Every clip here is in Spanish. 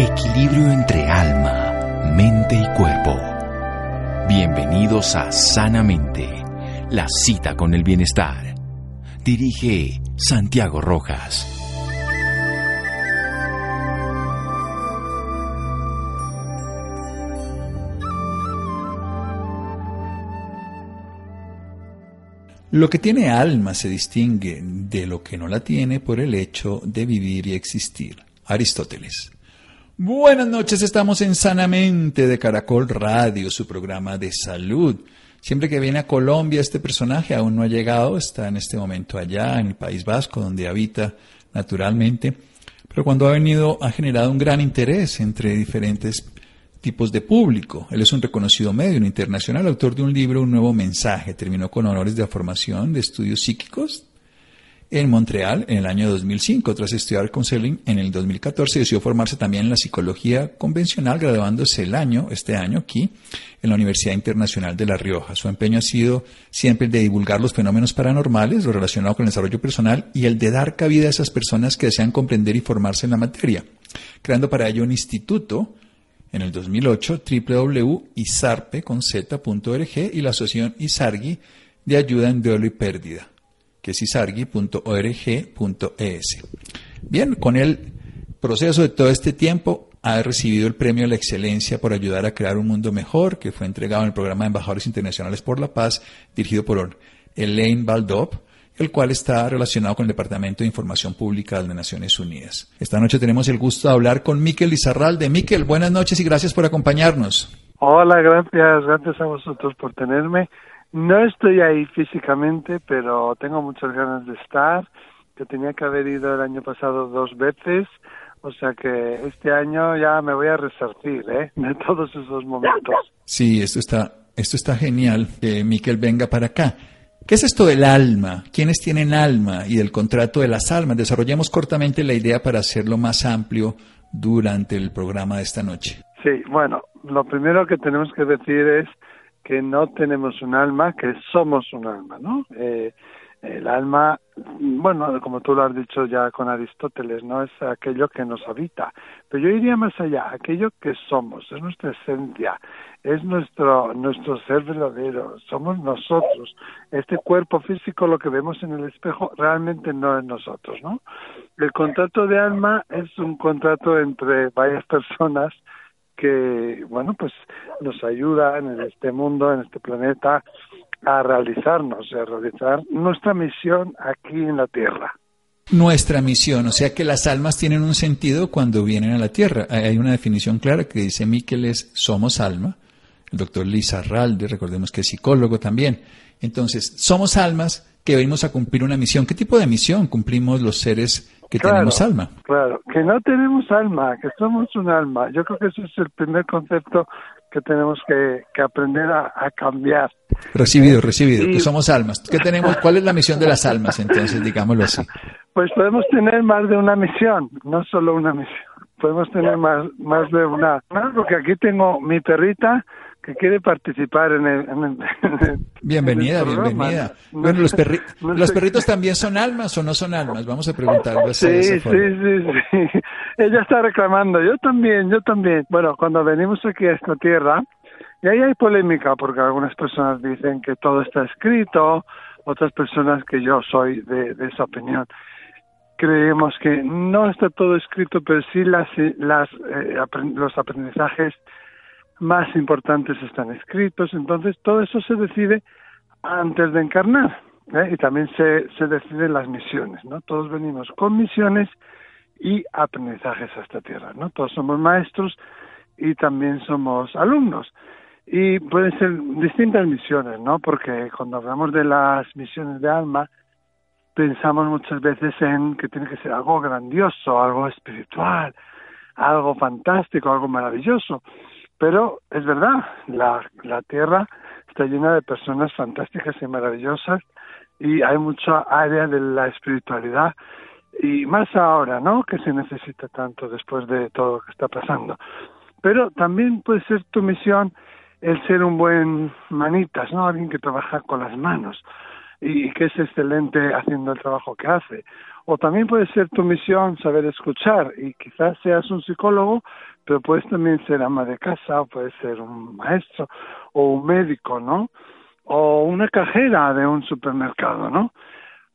Equilibrio entre alma, mente y cuerpo. Bienvenidos a Sanamente, la cita con el bienestar. Dirige Santiago Rojas. Lo que tiene alma se distingue de lo que no la tiene por el hecho de vivir y existir. Aristóteles. Buenas noches, estamos en Sanamente de Caracol Radio, su programa de salud. Siempre que viene a Colombia este personaje aún no ha llegado, está en este momento allá en el País Vasco, donde habita naturalmente, pero cuando ha venido ha generado un gran interés entre diferentes tipos de público. Él es un reconocido medio internacional, autor de un libro, Un nuevo mensaje. Terminó con honores de formación de estudios psíquicos en Montreal en el año 2005. Tras estudiar counseling en el 2014, decidió formarse también en la psicología convencional, graduándose el año, este año aquí, en la Universidad Internacional de La Rioja. Su empeño ha sido siempre el de divulgar los fenómenos paranormales, lo relacionado con el desarrollo personal y el de dar cabida a esas personas que desean comprender y formarse en la materia, creando para ello un instituto en el 2008 www.isarpe.org y la asociación ISARGI de ayuda en duelo y pérdida, que es isargi.org.es. Bien, con el proceso de todo este tiempo ha recibido el premio a la excelencia por ayudar a crear un mundo mejor, que fue entregado en el programa de Embajadores Internacionales por la Paz, dirigido por Elaine Baldop, el cual está relacionado con el Departamento de Información Pública de las Naciones Unidas. Esta noche tenemos el gusto de hablar con Miquel Lizarralde. Miquel, buenas noches y gracias por acompañarnos. Hola, gracias, gracias a vosotros por tenerme. No estoy ahí físicamente, pero tengo muchas ganas de estar. Yo tenía que haber ido el año pasado dos veces, o sea que este año ya me voy a resarcir ¿eh? de todos esos momentos. Sí, esto está, esto está genial, que Miquel venga para acá. ¿Qué es esto del alma? ¿Quiénes tienen alma? Y del contrato de las almas. Desarrollemos cortamente la idea para hacerlo más amplio durante el programa de esta noche. Sí, bueno, lo primero que tenemos que decir es que no tenemos un alma, que somos un alma, ¿no? Eh, el alma, bueno, como tú lo has dicho ya con Aristóteles, no es aquello que nos habita, pero yo iría más allá, aquello que somos, es nuestra esencia, es nuestro nuestro ser verdadero, somos nosotros. Este cuerpo físico, lo que vemos en el espejo, realmente no es nosotros, ¿no? El contrato de alma es un contrato entre varias personas que, bueno, pues nos ayudan en este mundo, en este planeta, a realizarnos, a realizar nuestra misión aquí en la Tierra. Nuestra misión, o sea que las almas tienen un sentido cuando vienen a la Tierra. Hay una definición clara que dice Miqueles, somos alma. El doctor Lisa Ralde, recordemos que es psicólogo también. Entonces, somos almas que venimos a cumplir una misión. ¿Qué tipo de misión cumplimos los seres que tenemos alma? Claro, que no tenemos alma, que somos un alma. Yo creo que ese es el primer concepto que tenemos que, aprender a, cambiar. Recibido, recibido, que somos almas. ¿Qué tenemos? ¿Cuál es la misión de las almas, entonces, digámoslo así? Pues podemos tener más de una misión, no solo una misión. Podemos tener más, más de una. Porque aquí tengo mi perrita que quiere participar en el... bienvenida, bienvenida. bueno, los, los perritos también son almas o no son almas, vamos a preguntarlo Sí, sí, sí, sí. Ella está reclamando, yo también, yo también. Bueno, cuando venimos aquí a esta tierra, y ahí hay polémica porque algunas personas dicen que todo está escrito, otras personas que yo soy de, esa opinión creemos que no está todo escrito, pero sí las, las, eh, los aprendizajes más importantes están escritos, entonces todo eso se decide antes de encarnar ¿eh? y también se, se deciden las misiones, ¿no? Todos venimos con misiones y aprendizajes a esta tierra, ¿no? Todos somos maestros y también somos alumnos. Y pueden ser distintas misiones, ¿no? Porque cuando hablamos de las misiones de alma, pensamos muchas veces en que tiene que ser algo grandioso, algo espiritual, algo fantástico, algo maravilloso. Pero es verdad, la, la Tierra está llena de personas fantásticas y maravillosas y hay mucha área de la espiritualidad y más ahora, ¿no? Que se necesita tanto después de todo lo que está pasando. Pero también puede ser tu misión el ser un buen manitas, ¿no? Alguien que trabaja con las manos y que es excelente haciendo el trabajo que hace. O también puede ser tu misión saber escuchar y quizás seas un psicólogo, pero puedes también ser ama de casa, o puedes ser un maestro o un médico, ¿no? O una cajera de un supermercado, ¿no?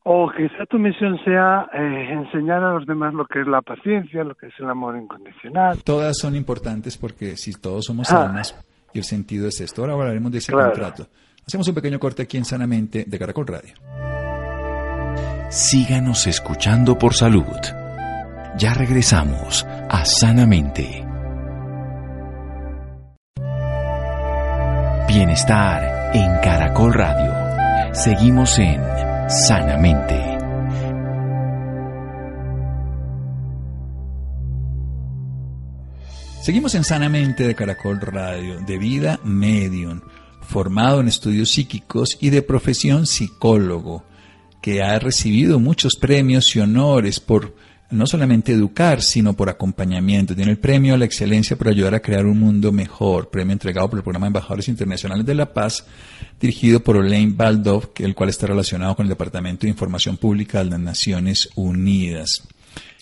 O quizá tu misión sea eh, enseñar a los demás lo que es la paciencia, lo que es el amor incondicional. Todas son importantes porque si todos somos ah. almas, y el sentido es esto. Ahora hablaremos de ese contrato. Hacemos un pequeño corte aquí en Sanamente de Caracol Radio. Síganos escuchando por salud. Ya regresamos a Sanamente. Bienestar en Caracol Radio. Seguimos en Sanamente. Seguimos en Sanamente de Caracol Radio, de vida medium, formado en estudios psíquicos y de profesión psicólogo, que ha recibido muchos premios y honores por no solamente educar, sino por acompañamiento. Tiene el premio a la excelencia por ayudar a crear un mundo mejor, premio entregado por el programa Embajadores Internacionales de la Paz, dirigido por Olaine Baldov, el cual está relacionado con el Departamento de Información Pública de las Naciones Unidas.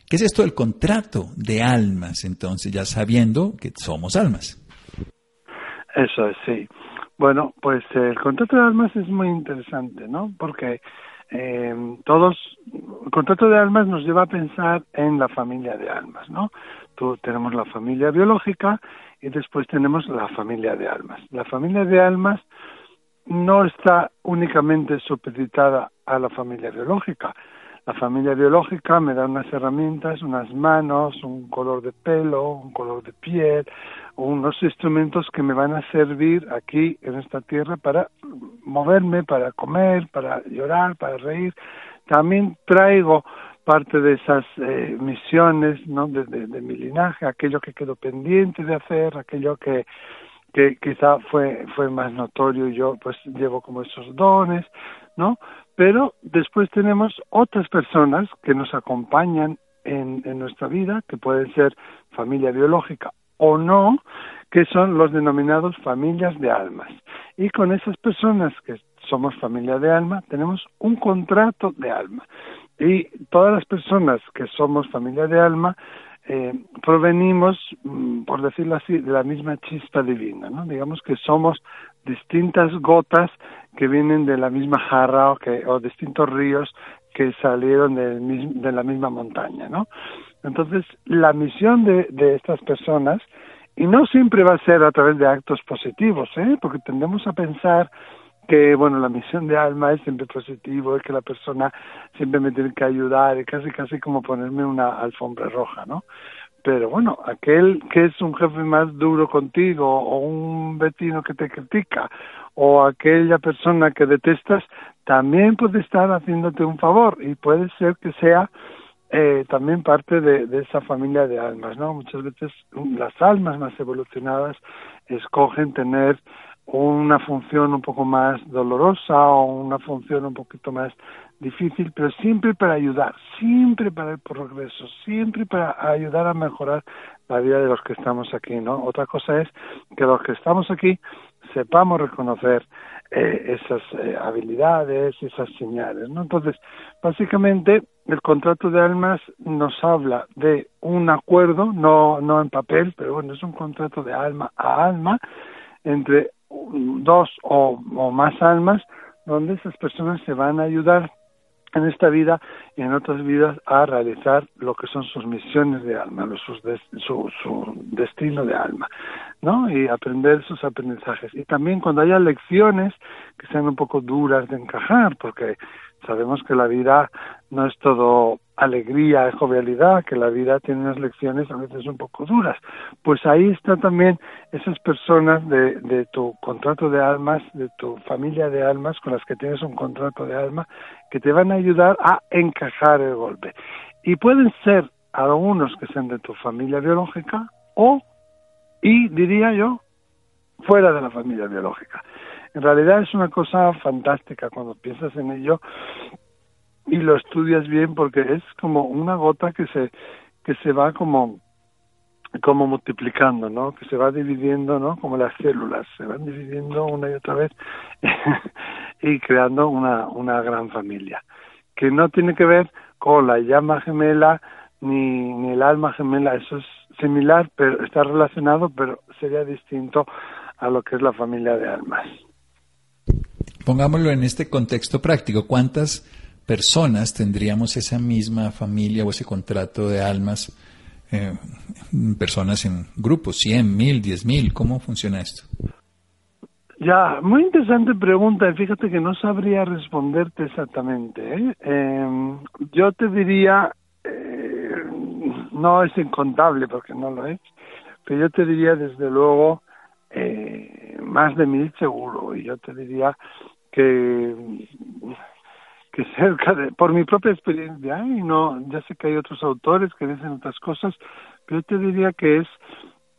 ¿Qué es esto del contrato de almas? Entonces, ya sabiendo que somos almas. Eso es, sí. Bueno, pues el contrato de almas es muy interesante, ¿no? Porque eh, todos, el contrato de almas nos lleva a pensar en la familia de almas, ¿no? Tú, tenemos la familia biológica y después tenemos la familia de almas. La familia de almas no está únicamente supeditada a la familia biológica, la familia biológica me da unas herramientas, unas manos, un color de pelo, un color de piel, unos instrumentos que me van a servir aquí en esta tierra para moverme, para comer, para llorar, para reír. También traigo parte de esas eh, misiones ¿no? de, de, mi linaje, aquello que quedó pendiente de hacer, aquello que, que quizá fue, fue más notorio y yo pues llevo como esos dones, ¿no? Pero después tenemos otras personas que nos acompañan en, en nuestra vida, que pueden ser familia biológica o no, que son los denominados familias de almas. Y con esas personas que somos familia de alma, tenemos un contrato de alma. Y todas las personas que somos familia de alma, eh, provenimos, mm, por decirlo así, de la misma chispa divina, ¿no? Digamos que somos distintas gotas que vienen de la misma jarra o, que, o distintos ríos que salieron de, de la misma montaña, ¿no? Entonces, la misión de, de estas personas, y no siempre va a ser a través de actos positivos, ¿eh? Porque tendemos a pensar que, bueno, la misión de alma es siempre positivo, es que la persona siempre me tiene que ayudar, y casi, casi como ponerme una alfombra roja, ¿no? pero bueno, aquel que es un jefe más duro contigo o un vecino que te critica o aquella persona que detestas también puede estar haciéndote un favor y puede ser que sea eh, también parte de, esa familia de almas, ¿no? Muchas veces las almas más evolucionadas escogen tener una función un poco más dolorosa o una función un poquito más difícil, pero siempre para ayudar, siempre para el progreso, siempre para ayudar a mejorar la vida de los que estamos aquí, ¿no? Otra cosa es que los que estamos aquí sepamos reconocer eh, esas eh, habilidades, esas señales, ¿no? Entonces, básicamente, el contrato de almas nos habla de un acuerdo, no, no en papel, pero bueno, es un contrato de alma a alma entre dos o, más almas donde esas personas se van a ayudar en esta vida y en otras vidas a realizar lo que son sus misiones de alma, su, su destino de alma, ¿no? Y aprender sus aprendizajes. Y también cuando haya lecciones que sean un poco duras de encajar, porque sabemos que la vida no es todo alegría, y jovialidad, que la vida tiene unas lecciones a veces un poco duras. Pues ahí está también esas personas de, de tu contrato de almas, de tu familia de almas con las que tienes un contrato de alma, que te van a ayudar a encajar el golpe. Y pueden ser algunos que sean de tu familia biológica o, y diría yo, fuera de la familia biológica. En realidad es una cosa fantástica cuando piensas en ello y lo estudias bien porque es como una gota que se que se va como como multiplicando, ¿no? Que se va dividiendo, ¿no? Como las células, se van dividiendo una y otra vez y creando una, una gran familia. Que no tiene que ver con la llama gemela ni, ni el alma gemela. Eso es similar, pero está relacionado, pero sería distinto a lo que es la familia de almas. Pongámoslo en este contexto práctico. ¿Cuántas personas tendríamos esa misma familia o ese contrato de almas? Eh, personas en grupos, 100, 1000, 10.000, ¿cómo funciona esto? Ya, muy interesante pregunta. Fíjate que no sabría responderte exactamente. ¿eh? Em, yo te diría, eh, no es incontable porque no lo es, pero yo te diría desde luego más de mil seguro. Y yo te diría que que cerca de, por mi propia experiencia, y no, ya sé que hay otros autores que dicen otras cosas, pero yo te diría que es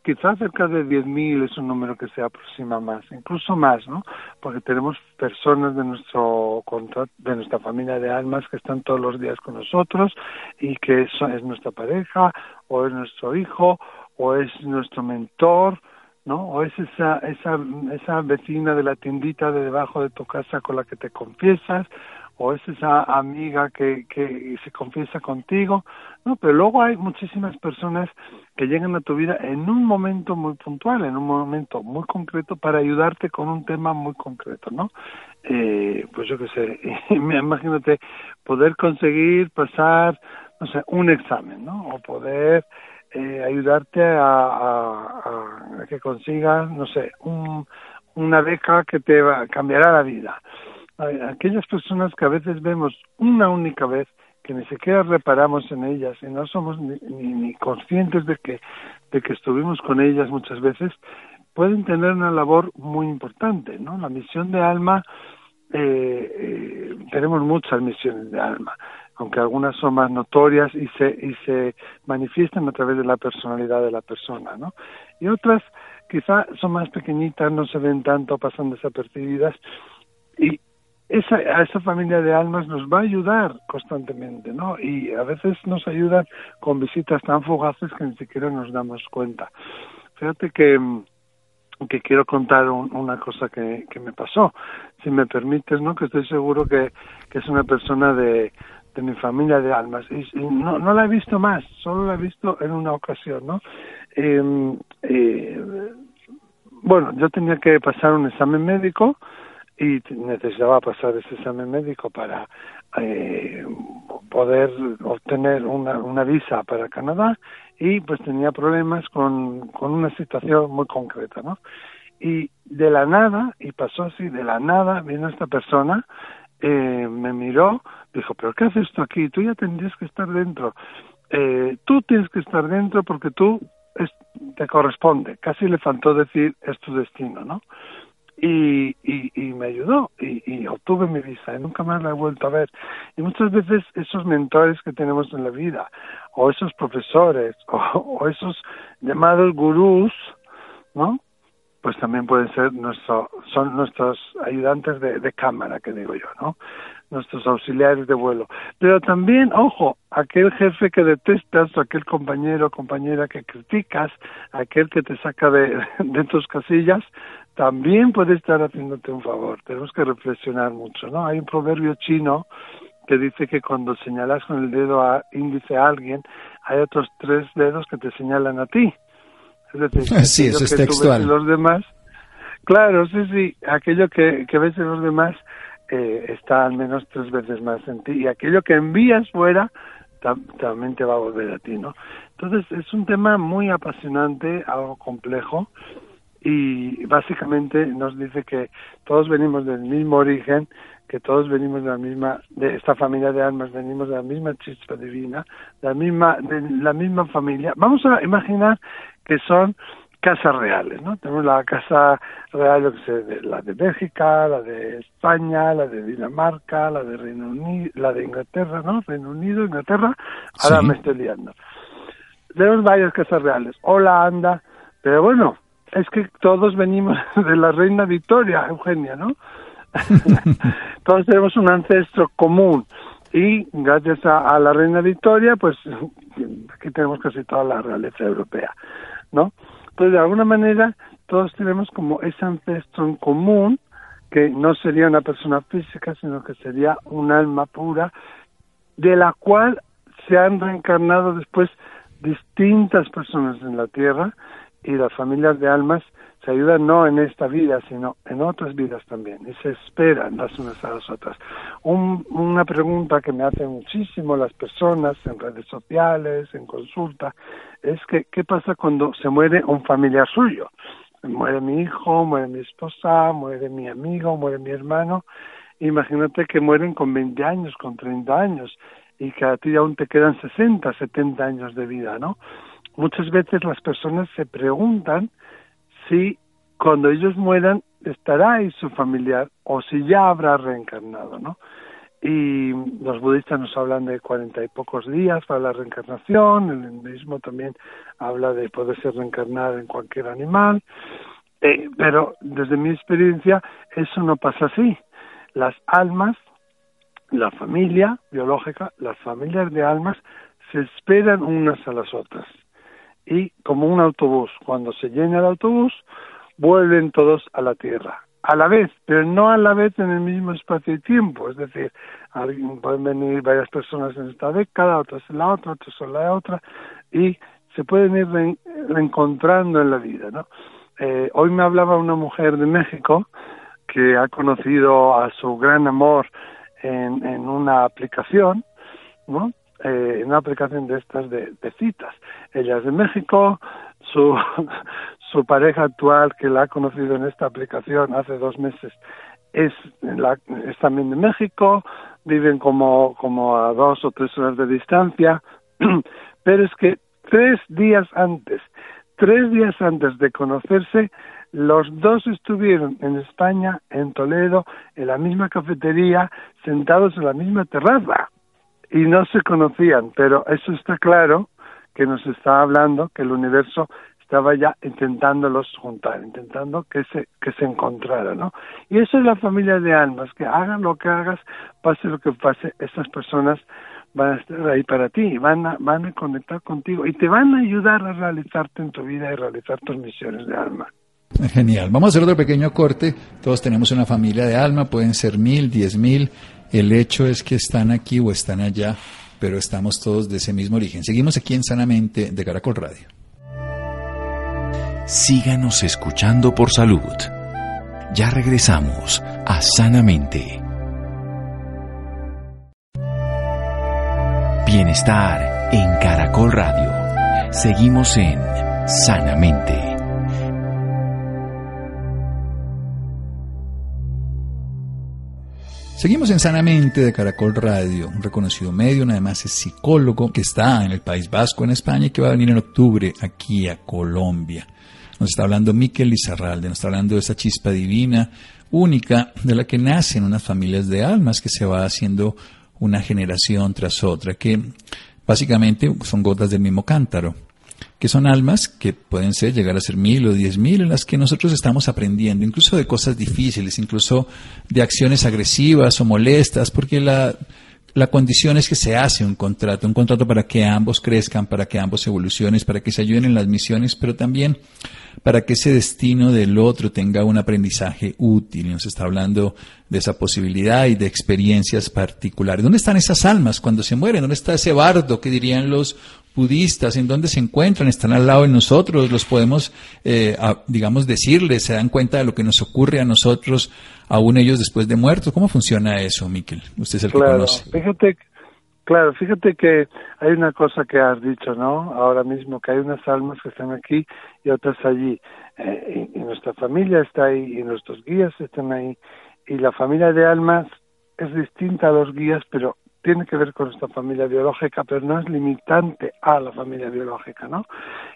quizás cerca de 10.000 es un número que se aproxima más, incluso más, ¿no? Porque tenemos personas de nuestro de nuestra familia de almas que están todos los días con nosotros y que es, es nuestra pareja o es nuestro hijo o es nuestro mentor, ¿no? O es esa esa esa vecina de la tiendita de debajo de tu casa con la que te confiesas o es esa amiga que, que se confiesa contigo, no, pero luego hay muchísimas personas que llegan a tu vida en un momento muy puntual, en un momento muy concreto para ayudarte con un tema muy concreto, ¿no? Eh, pues yo qué sé, imagínate poder conseguir pasar, no sé, un examen, ¿no? O poder eh, ayudarte a, a, a, que consigas, no sé, un, una beca que te va, cambiará la vida aquellas personas que a veces vemos una única vez, que ni siquiera reparamos en ellas y no somos ni, ni, conscientes de que, de que estuvimos con ellas muchas veces, pueden tener una labor muy importante, ¿no? La misión de alma, eh, eh, tenemos muchas misiones de alma, aunque algunas son más notorias y se, y se manifiestan a través de la personalidad de la persona, ¿no? Y otras quizá son más pequeñitas, no se ven tanto, pasan desapercibidas esa, a esa familia de almas nos va a ayudar constantemente, ¿no? Y a veces nos ayudan con visitas tan fugaces que ni siquiera nos damos cuenta. Fíjate que, que quiero contar una cosa que, que me pasó, si me permites, ¿no? Que estoy seguro que, que es una persona de, de mi familia de almas. Y, no, no la he visto más, solo la he visto en una ocasión, ¿no? Eh, eh, bueno, yo tenía que pasar un examen médico, y necesitaba pasar ese examen médico para eh, poder obtener una, una visa para Canadá y pues tenía problemas con, con una situación muy concreta, ¿no? Y de la nada, y pasó así, de la nada, vino esta persona, eh, me miró, dijo, pero ¿qué haces tú aquí? Tú ya tendrías que estar dentro. Eh, tú tienes que estar dentro porque tú es, te corresponde. Casi le faltó decir, es tu destino, ¿no? Y, y, y me ayudó y, y, obtuve mi visa y nunca más la he vuelto a ver. Y muchas veces esos mentores que tenemos en la vida, o esos profesores, o, o esos llamados gurús, ¿no? Pues también pueden ser nuestro, son nuestros ayudantes de, de cámara, que digo yo, ¿no? nuestros auxiliares de vuelo. Pero también, ojo, aquel jefe que detestas, o aquel compañero o compañera que criticas, aquel que te saca de, de tus casillas, también puede estar haciéndote un favor. Tenemos que reflexionar mucho, ¿no? Hay un proverbio chino que dice que cuando señalas con el dedo a, índice a alguien, hay otros tres dedos que te señalan a ti. Es decir, sí, eso es textual. los demás, claro, sí, sí, aquello que, que ves en los demás eh, está al menos tres veces más en ti y aquello que envías fuera también te va a volver a ti, ¿no? Entonces es un tema muy apasionante, algo complejo y básicamente nos dice que todos venimos del mismo origen, que todos venimos de la misma, de esta familia de almas, venimos de la misma chispa divina, de la misma, de la misma familia. Vamos a imaginar que son casas reales, ¿no? Tenemos la casa real, yo que sé, la de Bélgica, la de España, la de Dinamarca, la de Reino Unido, la de Inglaterra, ¿no? Reino Unido, Inglaterra, ahora me estoy liando. Tenemos varias casas reales, Holanda, pero bueno, es que todos venimos de la reina Victoria, Eugenia, ¿no? todos tenemos un ancestro común y gracias a, la reina Victoria, pues aquí tenemos casi toda la realeza europea, ¿no? Entonces, de alguna manera, todos tenemos como ese ancestro en común, que no sería una persona física, sino que sería un alma pura de la cual se han reencarnado después distintas personas en la tierra y las familias de almas se ayudan no en esta vida, sino en otras vidas también, y se esperan las unas a las otras. una pregunta que me hacen muchísimo las personas en redes sociales, en consulta, es que qué pasa cuando se muere un familiar suyo. Muere mi hijo, muere mi esposa, muere mi amigo, muere mi hermano. Imagínate que mueren con 20 años, con 30 años, y que a ti aún te quedan 60, 70 años de vida, ¿no? Muchas veces las personas se preguntan si cuando ellos mueran estará ahí su familiar o si ya habrá reencarnado, ¿no? Y los budistas nos hablan de cuarenta y pocos días para la reencarnación, el hinduismo también habla de poderse reencarnar en cualquier animal, eh, pero desde mi experiencia eso no pasa así. Las almas, la familia biológica, las familias de almas se esperan unas a las otras y como un autobús, cuando se llena el autobús, vuelven todos a la Tierra, a la vez, pero no a la vez en el mismo espacio y tiempo, es decir, pueden venir varias personas en esta década, otras en la otra, otras en la otra, y se pueden ir reencontrando en la vida, ¿no? Eh, hoy me hablaba una mujer de México que ha conocido a su gran amor en, en una aplicación, ¿no? Eh, una aplicación de estas de, citas. Ella es de México, su, su pareja actual que la ha conocido en esta aplicación hace dos meses es, la, es también de México, viven como, como a dos o tres horas de distancia, pero es que tres días antes, tres días antes de conocerse, los dos estuvieron en España, en Toledo, en la misma cafetería, sentados en la misma terraza y no se conocían, pero eso está claro que nos está hablando que el universo estaba ya intentándolos juntar, intentando que se que se encontraran, ¿no? Y eso es la familia de almas, que hagan lo que hagas, pase lo que pase, esas personas van a estar ahí para ti, van a, van a conectar contigo y te van a ayudar a realizarte en tu vida y realizar tus misiones de alma. Genial. Vamos a hacer otro pequeño corte. Todos tenemos una familia de alma, pueden ser mil, diez mil, el hecho es que están aquí o están allá, pero estamos todos de ese mismo origen. Seguimos aquí en Sanamente de Caracol Radio. Síganos escuchando por salud. Ya regresamos a Sanamente. Bienestar en Caracol Radio. Seguimos en Sanamente. Seguimos en Sanamente de Caracol Radio, un reconocido medio, además es psicólogo que está en el País Vasco, en España, y que va a venir en octubre aquí a Colombia. Nos está hablando Miquel Lizarralde, nos está hablando de esa chispa divina, única, de la que nacen unas familias de almas que se va haciendo una generación tras otra, que básicamente son gotas del mismo cántaro que son almas que pueden ser, llegar a ser mil o diez mil, en las que nosotros estamos aprendiendo, incluso de cosas difíciles, incluso de acciones agresivas o molestas, porque la, la condición es que se hace un contrato, un contrato para que ambos crezcan, para que ambos evolucionen, para que se ayuden en las misiones, pero también para que ese destino del otro tenga un aprendizaje útil. Y nos está hablando de esa posibilidad y de experiencias particulares. ¿Dónde están esas almas cuando se mueren? ¿Dónde está ese bardo que dirían los budistas, en dónde se encuentran, están al lado de nosotros, los podemos, eh, digamos, decirles, se dan cuenta de lo que nos ocurre a nosotros, aún ellos después de muertos. ¿Cómo funciona eso, Miquel? Usted es el que conoce. Fíjate, claro, fíjate que hay una cosa que has dicho, ¿no? Ahora mismo, que hay unas almas que están aquí y otras allí. Eh, y, y nuestra familia está ahí, y nuestros guías están ahí. Y la familia de almas es distinta a los guías, pero tiene que ver con esta familia biológica, pero no es limitante a la familia biológica, ¿no?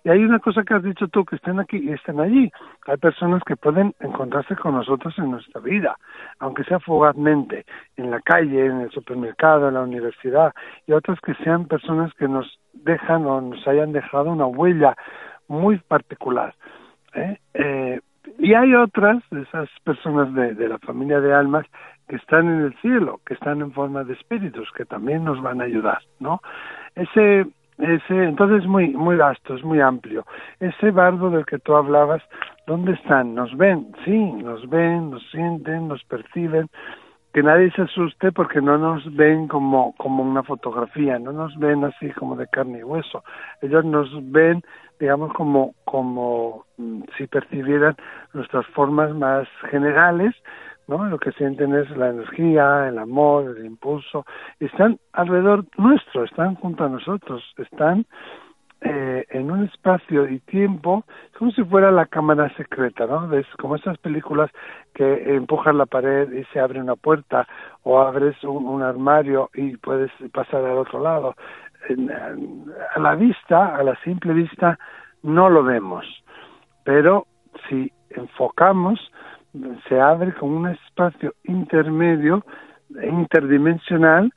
Y hay una cosa que has dicho tú, que estén aquí y estén allí. Hay personas que pueden encontrarse con nosotros en nuestra vida, aunque sea fugazmente, en la calle, en el supermercado, en la universidad, y otras que sean personas que nos dejan o nos hayan dejado una huella muy particular. ¿eh? Eh, y hay otras de esas personas de la familia de almas que están en el cielo, que están en forma de espíritus, que también nos van a ayudar, ¿no? Ese, ese, entonces es muy, muy vasto, es muy amplio. Ese bardo del que tú hablabas, ¿dónde están? ¿Nos ven? Sí, nos ven, nos sienten, nos perciben, que nadie se asuste porque no nos ven como, como una fotografía, no nos ven así como de carne y hueso. Ellos nos ven, digamos, como, como mm, si percibieran nuestras formas más generales, ¿no? Lo que sienten es la energía, el amor, el impulso. Están alrededor nuestro, están junto a nosotros, están eh, en un espacio y tiempo como si fuera la cámara secreta, ¿no? Como esas películas que empujas la pared y se abre una puerta o abres un, armario y puedes pasar al otro lado. a la vista, a la simple vista, no lo vemos, pero si enfocamos, se abre como un espacio intermedio, interdimensional,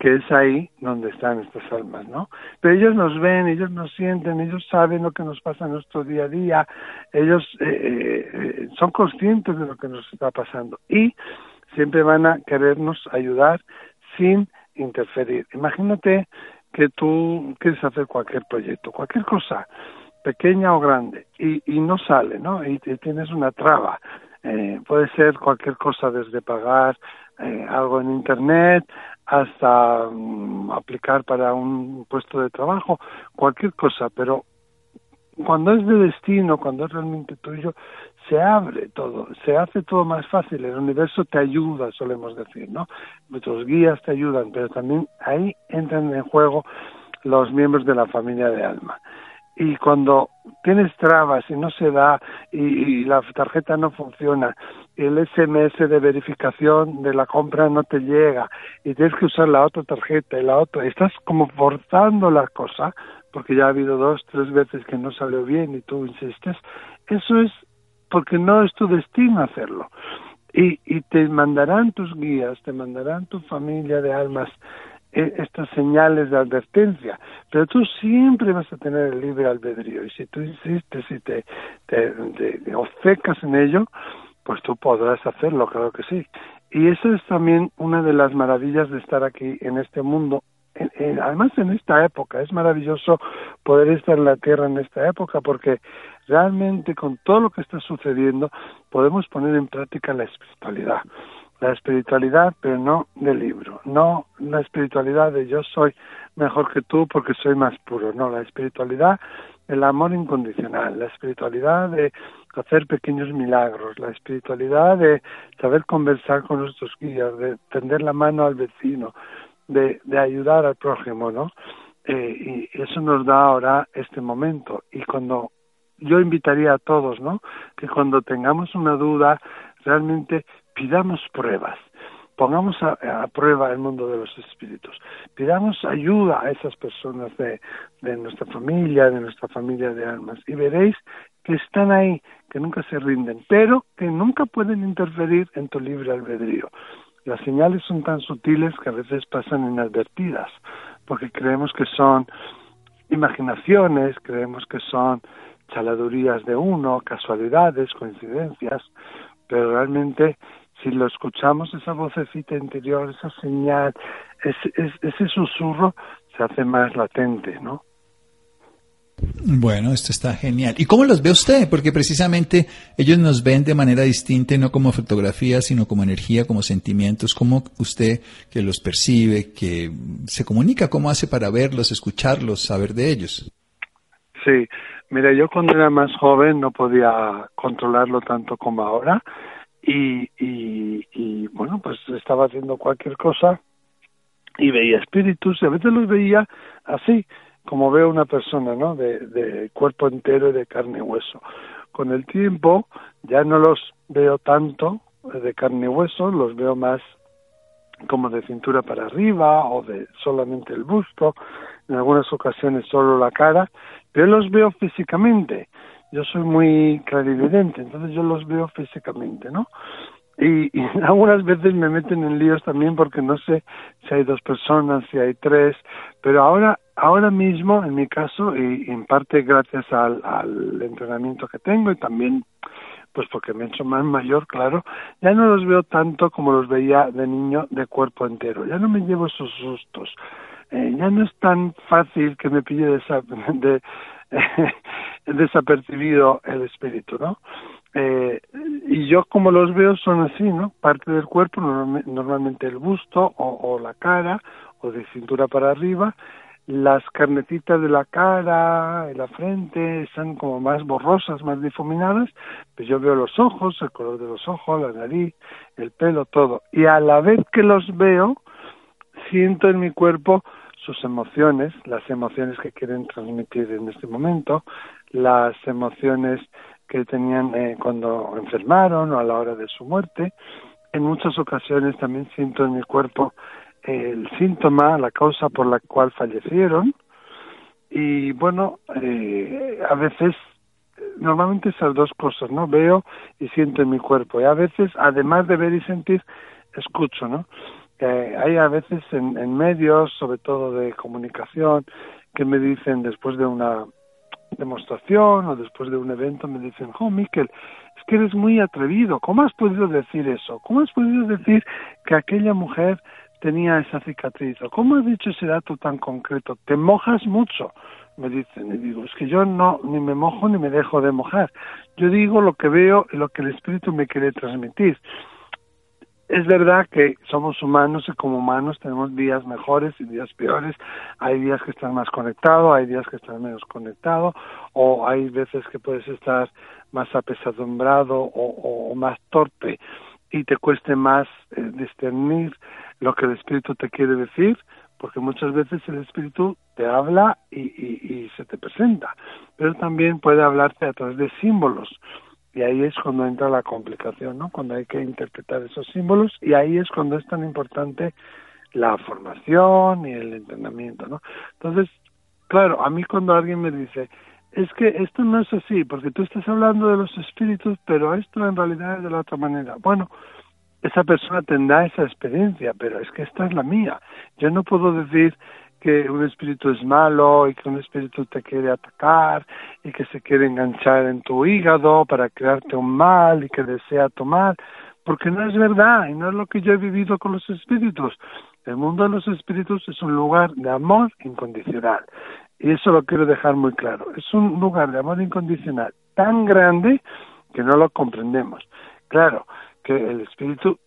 que es ahí donde están estas almas, ¿no? Pero ellos nos ven, ellos nos sienten, ellos saben lo que nos pasa en nuestro día a día, ellos eh, eh, son conscientes de lo que nos está pasando y siempre van a querernos ayudar sin interferir. Imagínate que tú quieres hacer cualquier proyecto, cualquier cosa, pequeña o grande, y, y no sale, ¿no? Y, tienes una traba. Eh, puede ser cualquier cosa desde pagar eh, algo en Internet hasta mm, aplicar para un puesto de trabajo, cualquier cosa, pero cuando es de destino, cuando es realmente tuyo, se abre todo, se hace todo más fácil, el universo te ayuda, solemos decir, ¿no? Nuestros guías te ayudan, pero también ahí entran en juego los miembros de la familia de alma y cuando tienes trabas y no se da y, la tarjeta no funciona, el SMS de verificación de la compra no te llega y tienes que usar la otra tarjeta y la otra, estás como forzando la cosa porque ya ha habido dos, tres veces que no salió bien y tú insistes, eso es porque no es tu destino hacerlo. Y, y te mandarán tus guías, te mandarán tu familia de almas estas señales de advertencia, pero tú siempre vas a tener el libre albedrío y si tú insistes y te, te, te, ofecas en ello, pues tú podrás hacerlo, claro que sí. Y eso es también una de las maravillas de estar aquí en este mundo. además en esta época, es maravilloso poder estar en la tierra en esta época porque realmente con todo lo que está sucediendo podemos poner en práctica la espiritualidad la espiritualidad, pero no del libro, no la espiritualidad de yo soy mejor que tú porque soy más puro, no, la espiritualidad el amor incondicional, la espiritualidad de hacer pequeños milagros, la espiritualidad de saber conversar con nuestros guías, de tender la mano al vecino, de, de ayudar al prójimo, ¿no? Eh, y eso nos da ahora este momento. Y cuando yo invitaría a todos, ¿no? Que cuando tengamos una duda, realmente pidamos pruebas, pongamos a, prueba el mundo de los espíritus, pidamos ayuda a esas personas de, de nuestra familia, de nuestra familia de almas, y veréis que están ahí, que nunca se rinden, pero que nunca pueden interferir en tu libre albedrío. Las señales son tan sutiles que a veces pasan inadvertidas, porque creemos que son imaginaciones, creemos que son chaladurías de uno, casualidades, coincidencias, pero realmente si lo escuchamos, esa vocecita interior, esa señal, ese, ese susurro se hace más latente, ¿no? Bueno, esto está genial. ¿Y cómo los ve usted? Porque precisamente ellos nos ven de manera distinta, no como fotografía, sino como energía, como sentimientos. ¿Cómo usted que los percibe, que se comunica, cómo hace para verlos, escucharlos, saber de ellos? Sí, mira, yo cuando era más joven no podía controlarlo tanto como ahora y, y, y bueno, pues estaba haciendo cualquier cosa y veía espíritus y a veces los veía así, como veo una persona, ¿no? De, de cuerpo entero y de carne y hueso. Con el tiempo ya no los veo tanto de carne y hueso, los veo más como de cintura para arriba o de solamente el busto, en algunas ocasiones solo la cara, pero los veo físicamente yo soy muy clarividente, entonces yo los veo físicamente, ¿no? Y, algunas veces me meten en líos también porque no sé si hay dos personas, si hay tres, pero ahora, ahora mismo, en mi caso, y en parte gracias al, al entrenamiento que tengo y también pues porque me he hecho más mayor, claro, ya no los veo tanto como los veía de niño de cuerpo entero, ya no me llevo esos sustos, eh, ya no es tan fácil que me pille de, de, desapercibido el espíritu, ¿no? Eh, y yo como los veo son así, ¿no? Parte del cuerpo, normalmente el busto o, la cara o de cintura para arriba, las carnecitas de la cara y la frente están como más borrosas, más difuminadas, pues yo veo los ojos, el color de los ojos, la nariz, el pelo, todo. Y a la vez que los veo, siento en mi cuerpo sus emociones, las emociones que quieren transmitir en este momento, las emociones que tenían eh, cuando enfermaron o a la hora de su muerte. En muchas ocasiones también siento en mi cuerpo el síntoma, la causa por la cual fallecieron. Y bueno, eh, a veces, normalmente esas dos cosas, ¿no? Veo y siento en mi cuerpo. Y a veces, además de ver y sentir, escucho, ¿no? Hay a veces en, en medios, sobre todo de comunicación, que me dicen después de una demostración o después de un evento me dicen, oh, Miquel, es que eres muy atrevido, ¿cómo has podido decir eso? ¿Cómo has podido decir que aquella mujer tenía esa cicatriz? ¿O cómo has dicho ese dato tan concreto? Te mojas mucho, me dicen. Y digo, es que yo no, ni me mojo ni me dejo de mojar. Yo digo lo que veo y lo que el Espíritu me quiere transmitir es verdad que somos humanos y como humanos tenemos días mejores y días peores. Hay días que están más conectados, hay días que están menos conectados, o hay veces que puedes estar más apesadumbrado o, más torpe y te cueste más eh, discernir lo que el espíritu te quiere decir, porque muchas veces el espíritu te habla y, y se te presenta, pero también puede hablarte a través de símbolos y ahí es cuando entra la complicación, ¿no? Cuando hay que interpretar esos símbolos y ahí es cuando es tan importante la formación y el entrenamiento, ¿no? Entonces, claro, a mí cuando alguien me dice, es que esto no es así, porque tú estás hablando de los espíritus, pero esto en realidad es de la otra manera. Bueno, esa persona tendrá esa experiencia, pero es que esta es la mía. Yo no puedo decir que un espíritu es malo y que un espíritu te quiere atacar y que se quiere enganchar en tu hígado para crearte un mal y que desea tomar, porque no es verdad y no es lo que yo he vivido con los espíritus. El mundo de los espíritus es un lugar de amor incondicional y eso lo quiero dejar muy claro. Es un lugar de amor incondicional tan grande que no lo comprendemos. Claro que el espíritu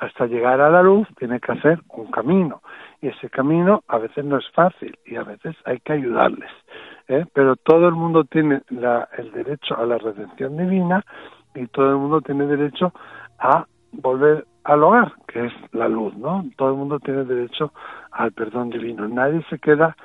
hasta llegar a la luz tiene que hacer un camino y ese camino a veces no es fácil y a veces hay que ayudarles ¿eh? pero todo el mundo tiene la, el derecho a la redención divina y todo el mundo tiene derecho a volver al hogar que es la luz no todo el mundo tiene derecho al perdón divino nadie se queda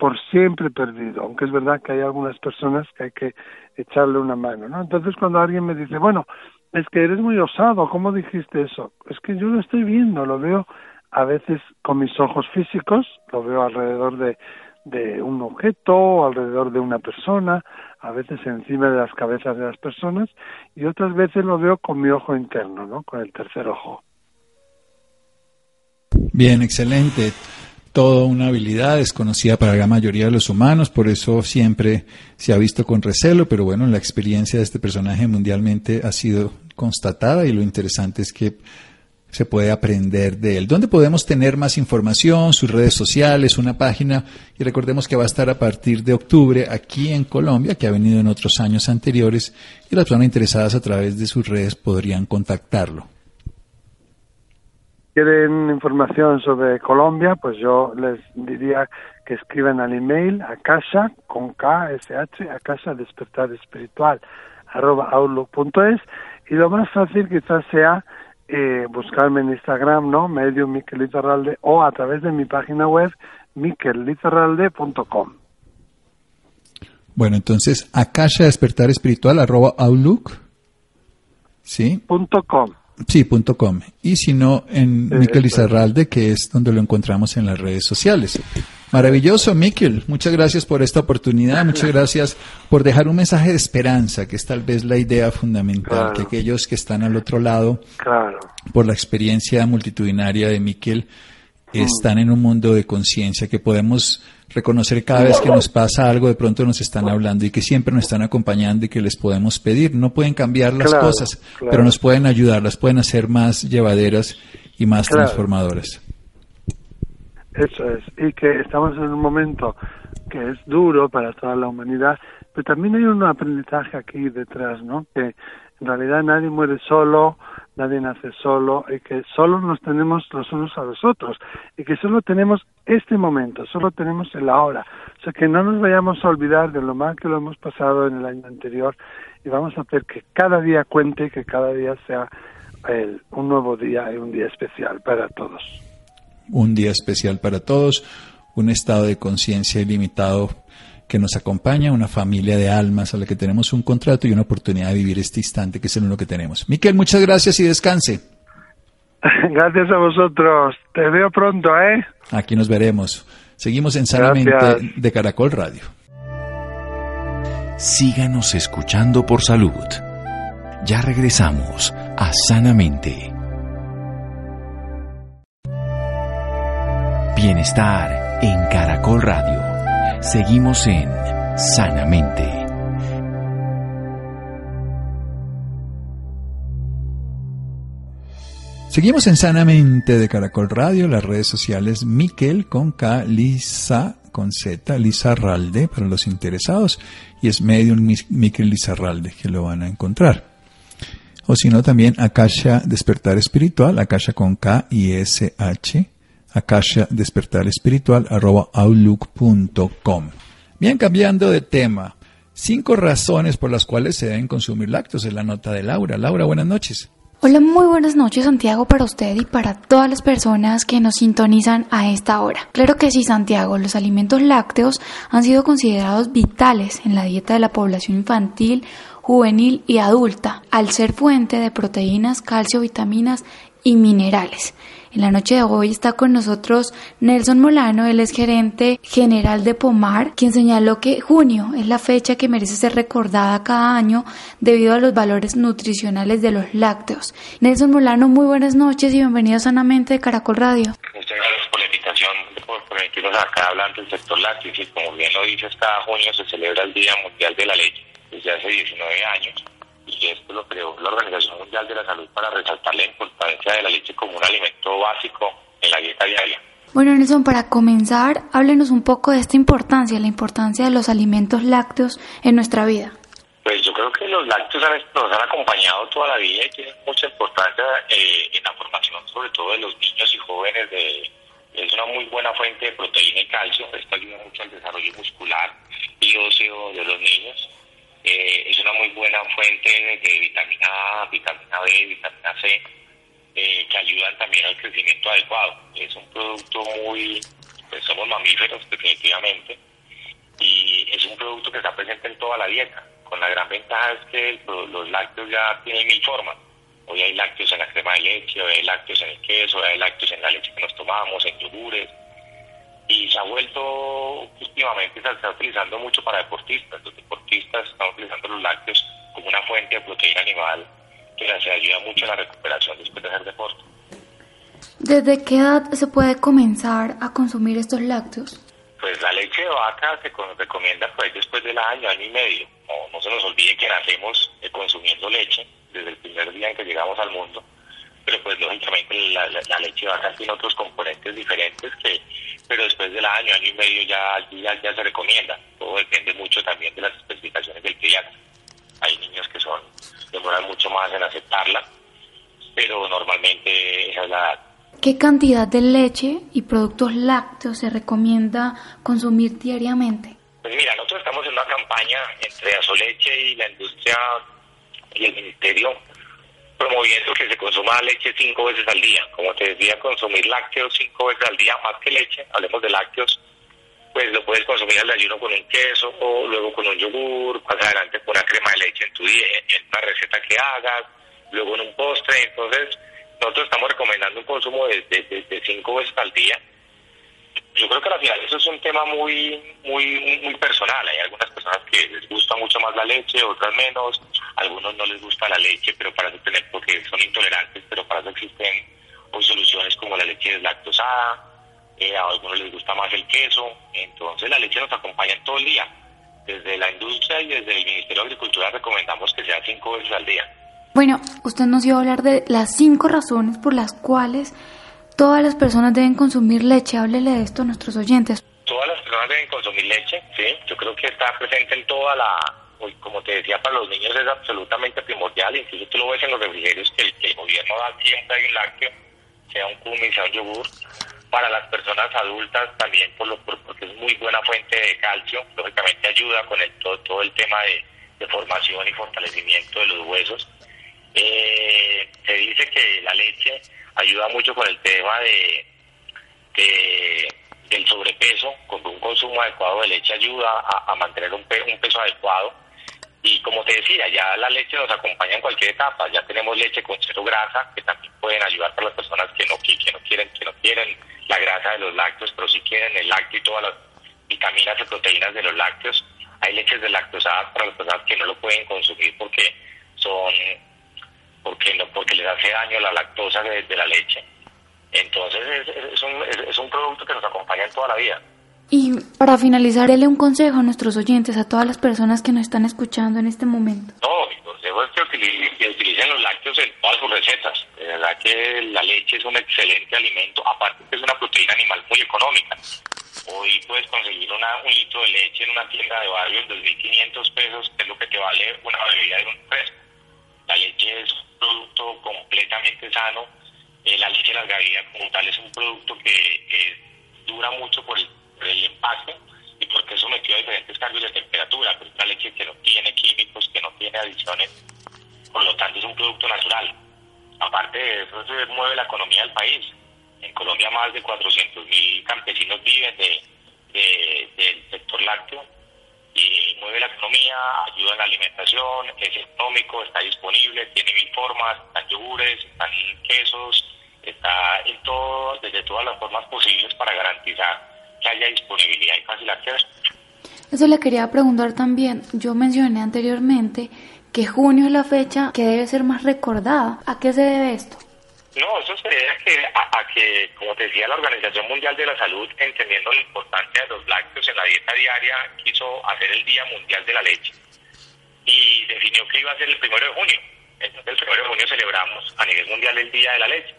por siempre perdido, aunque es verdad que hay algunas personas que hay que echarle una mano, ¿no? Entonces cuando alguien me dice, bueno, es que eres muy osado, ¿cómo dijiste eso? Es que yo lo estoy viendo, lo veo a veces con mis ojos físicos, lo veo alrededor de, un objeto, alrededor de una persona, a veces encima de las cabezas de las personas, y otras veces lo veo con mi ojo interno, ¿no? Con el tercer ojo. Bien, excelente toda una habilidad desconocida para la mayoría de los humanos, por eso siempre se ha visto con recelo, pero bueno, la experiencia de este personaje mundialmente ha sido constatada y lo interesante es que se puede aprender de él. ¿Dónde podemos tener más información? Sus redes sociales, una página. Y recordemos que va a estar a partir de octubre aquí en Colombia, que ha venido en otros años anteriores, y las personas interesadas a través de sus redes podrían contactarlo quieren información sobre Colombia, pues yo les diría que escriban al email a casa con K S H a casa despertar espiritual arroba outlook.es y lo más fácil quizás sea eh, buscarme en Instagram, ¿no? Medio Miquel Lizarralde o a través de mi página web miquellizarralde.com. Bueno, entonces, a casa despertar espiritual arroba outlook. ¿Sí? Punto com. Sí, punto com. Y si no, en Miquel Izarralde, que es donde lo encontramos en las redes sociales. Maravilloso, Miquel. Muchas gracias por esta oportunidad. Muchas gracias por dejar un mensaje de esperanza, que es tal vez la idea fundamental, que aquellos que están al otro lado, por la experiencia multitudinaria de Miquel, están en un mundo de conciencia, que podemos reconocer cada vez que nos pasa algo, de pronto nos están hablando y que siempre nos están acompañando y que les podemos pedir. No pueden cambiar las cosas, pero nos pueden ayudar, las pueden hacer más llevaderas y más transformadoras. Eso es, y que estamos en un momento que es duro para toda la humanidad, Pero también hay un aprendizaje aquí detrás, ¿no? Que en realidad nadie muere solo, nadie nace solo y que solo nos tenemos los unos a los otros y que solo tenemos este momento, solo tenemos el ahora. O sea, que no nos vayamos a olvidar de lo mal que lo hemos pasado en el año anterior y vamos a hacer que cada día cuente, que cada día sea el, un nuevo día y un día especial para todos. Un día especial para todos, un estado de conciencia ilimitado que nos acompaña, una familia de almas a la que tenemos un contrato y una oportunidad de vivir este instante que es el uno que tenemos. Miquel, muchas gracias y descanse. Gracias a vosotros. Te veo pronto, ¿eh? Aquí nos veremos. Seguimos en Sanamente de Caracol Radio. Síganos escuchando por salud. Ya regresamos a Sanamente. Bienestar en Caracol Radio. Seguimos en Sanamente. Seguimos en Sanamente de Caracol Radio, las redes sociales Miquel con K, Lisa con Z, Lizarralde para los interesados y es Medium Miquel Lizarralde que lo van a encontrar. O si no, también Akasha Despertar Espiritual, Akasha con K y S H Akasha Despertar Espiritual. Bien, cambiando de tema. Cinco razones por las cuales se deben consumir lácteos en la nota de Laura. Laura, buenas noches. Hola, muy buenas noches Santiago para usted y para todas las personas que nos sintonizan a esta hora. Claro que sí Santiago, los alimentos lácteos han sido considerados vitales en la dieta de la población infantil, juvenil y adulta, al ser fuente de proteínas, calcio, vitaminas y minerales. En la noche de hoy está con nosotros Nelson Molano, él es gerente general de Pomar, quien señaló que junio es la fecha que merece ser recordada cada año debido a los valores nutricionales de los lácteos. Nelson Molano, muy buenas noches y bienvenido sanamente de Caracol Radio. Muchas gracias por la invitación, por permitirnos acá hablar del sector lácteo. Y como bien lo dices, cada junio se celebra el Día Mundial de la Leche desde hace 19 años y esto lo creó la Organización Mundial de la Salud para resaltar la importancia de la leche como un alimento básico en la dieta diaria. Bueno, Nelson, para comenzar, háblenos un poco de esta importancia, la importancia de los alimentos lácteos en nuestra vida. Pues yo creo que los lácteos nos han acompañado toda la vida y tienen mucha importancia eh, en la formación, sobre todo de los niños y jóvenes. De, es una muy buena fuente de proteína y calcio. Esto ayuda mucho al desarrollo muscular y óseo de los niños. Eh, es una muy buena fuente de vitamina A, vitamina B, vitamina C, eh, que ayudan también al crecimiento adecuado. Es un producto muy, pues somos mamíferos definitivamente, y es un producto que está presente en toda la dieta, con la gran ventaja es que los lácteos ya tienen mil formas. Hoy hay lácteos en la crema de leche, hoy hay lácteos en el queso, hoy hay lácteos en la leche que nos tomamos, en yogures, y se ha vuelto últimamente se está utilizando mucho para deportistas. Los deportistas están utilizando los lácteos como una fuente de proteína animal que les ayuda mucho en la recuperación después de hacer deporte. ¿Desde qué edad se puede comenzar a consumir estos lácteos? Pues la leche de vaca se recomienda pues después del año, año y medio. No, no se nos olvide que nacemos eh, consumiendo leche desde el primer día en que llegamos al mundo pero pues lógicamente la, leche de vaca tiene otros componentes diferentes que pero después del año, año y medio ya, ya, se recomienda. Todo depende mucho también de las especificaciones del pediatra. Hay niños que son demoran mucho más en aceptarla, pero normalmente esa es la edad. ¿Qué cantidad de leche y productos lácteos se recomienda consumir diariamente? Pues mira, nosotros estamos en una campaña entre Asoleche y la industria y el ministerio promoviendo que se consuma leche cinco veces al día. Como te decía, consumir lácteos cinco veces al día, más que leche, hablemos de lácteos, pues lo puedes consumir al ayuno con un queso, o luego con un yogur, más adelante con una crema de leche en tu día, en una receta que hagas, luego en un postre. Entonces, nosotros estamos recomendando un consumo de, de, cinco veces al día. Yo creo que al final eso es un tema muy, muy, muy personal. Hay algunas personas que les gusta mucho más la leche, otras menos algunos no les gusta la leche, pero para eso tener, porque son intolerantes, pero para eso existen hoy soluciones como la leche deslactosada, eh, a algunos les gusta más el queso, entonces la leche nos acompaña todo el día. Desde la industria y desde el Ministerio de Agricultura recomendamos que sea cinco veces al día. Bueno, usted nos iba a hablar de las cinco razones por las cuales todas las personas deben consumir leche. Háblele de esto a nuestros oyentes. todas las personas deben consumir leche, ¿sí? Yo creo que está presente en toda la, como te decía, para los niños es absolutamente primordial, incluso tú lo ves en los refrigerios que, el gobierno da siempre hay un lácteo, sea un cumi, sea un yogur. Para las personas adultas también, por lo, porque es muy buena fuente de calcio, lógicamente ayuda con el, todo, todo el tema de, formación y fortalecimiento de los huesos. Eh, se dice que la leche ayuda mucho con el tema de, del sobrepeso, con un consumo adecuado de leche ayuda a, mantener un, un peso adecuado y como te decía, ya la leche nos acompaña en cualquier etapa. Ya tenemos leche con cero grasa, que también pueden ayudar para las personas que no, que no quieren que no quieren la grasa de los lácteos, pero si quieren el lácteo y todas las vitaminas y proteínas de los lácteos. Hay leches de lactosadas para las personas que no lo pueden consumir porque son porque no porque les hace daño la lactosa de, la leche. Entonces es, un, es un producto que nos acompaña en toda la vida. Y para finalizar, dele un consejo a nuestros oyentes, a todas las personas que nos están escuchando en este momento. No, mi consejo es que utilicen, los lácteos en todas sus recetas. De verdad que la leche es un excelente alimento, aparte que es una proteína animal muy económica. Hoy puedes conseguir una, un litro de leche en una tienda de barrio en 2.500 pesos, que es lo que te vale una bebida de un fresco. La leche es un producto completamente sano. Eh, la leche de las gavillas como tal es un producto que dura mucho por el el empaque y porque es sometido a diferentes cambios de temperatura, pero es una leche que no tiene químicos, que no tiene adiciones, por lo tanto es un producto natural. Aparte de eso, se mueve la economía del país. En Colombia más de 400.000 campesinos viven de, del sector lácteo y mueve la economía, ayuda en la alimentación, es económico, está disponible, tiene mil formas, están yogures, están quesos, está en todo, desde todas las formas posibles para garantizar que haya disponibilidad y fácil acceso. Eso le quería preguntar también. Yo mencioné anteriormente que junio es la fecha que debe ser más recordada. ¿A qué se debe esto? No, eso se debe a que, a, que, como te decía, la Organización Mundial de la Salud, entendiendo la importancia de los lácteos en la dieta diaria, quiso hacer el Día Mundial de la Leche y definió que iba a ser el primero de junio. Entonces, el primero de junio celebramos a nivel mundial el Día de la Leche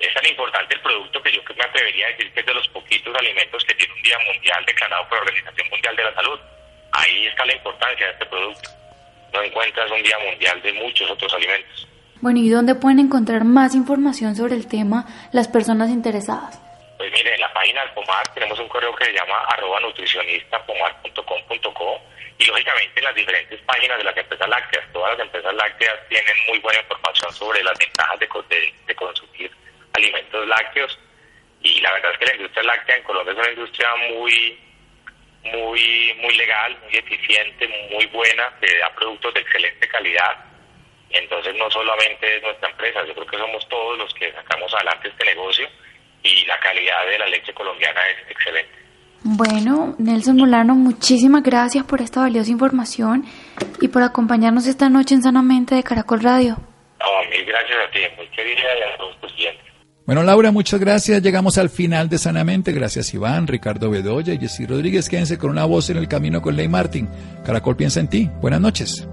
es tan importante el producto que yo me atrevería a decir que es de los poquitos alimentos que tiene un día mundial declarado por la Organización Mundial de la Salud. Ahí está la importancia de este producto. No encuentras un día mundial de muchos otros alimentos. Bueno, ¿y dónde pueden encontrar más información sobre el tema las personas interesadas? Pues mire, en la página del POMAR tenemos un correo que se llama arroba nutricionistapomar.com.co y lógicamente en las diferentes páginas de las empresas lácteas. Todas las empresas lácteas tienen muy buena información sobre las ventajas de, de, de consumir alimentos lácteos y la verdad es que la industria láctea en Colombia es una industria muy muy muy legal, muy eficiente, muy buena, que da productos de excelente calidad. Entonces no solamente es nuestra empresa, yo creo que somos todos los que sacamos adelante este negocio y la calidad de la leche colombiana es excelente. Bueno, Nelson Molano, muchísimas gracias por esta valiosa información y por acompañarnos esta noche en Sanamente de Caracol Radio. No, mil gracias a ti, muy querida y a todos tus clientes. Bueno, Laura, muchas gracias. Llegamos al final de Sanamente. Gracias, Iván, Ricardo Bedoya y Jessy Rodríguez. Quédense con una voz en el camino con Ley Martin. Caracol piensa en ti. Buenas noches.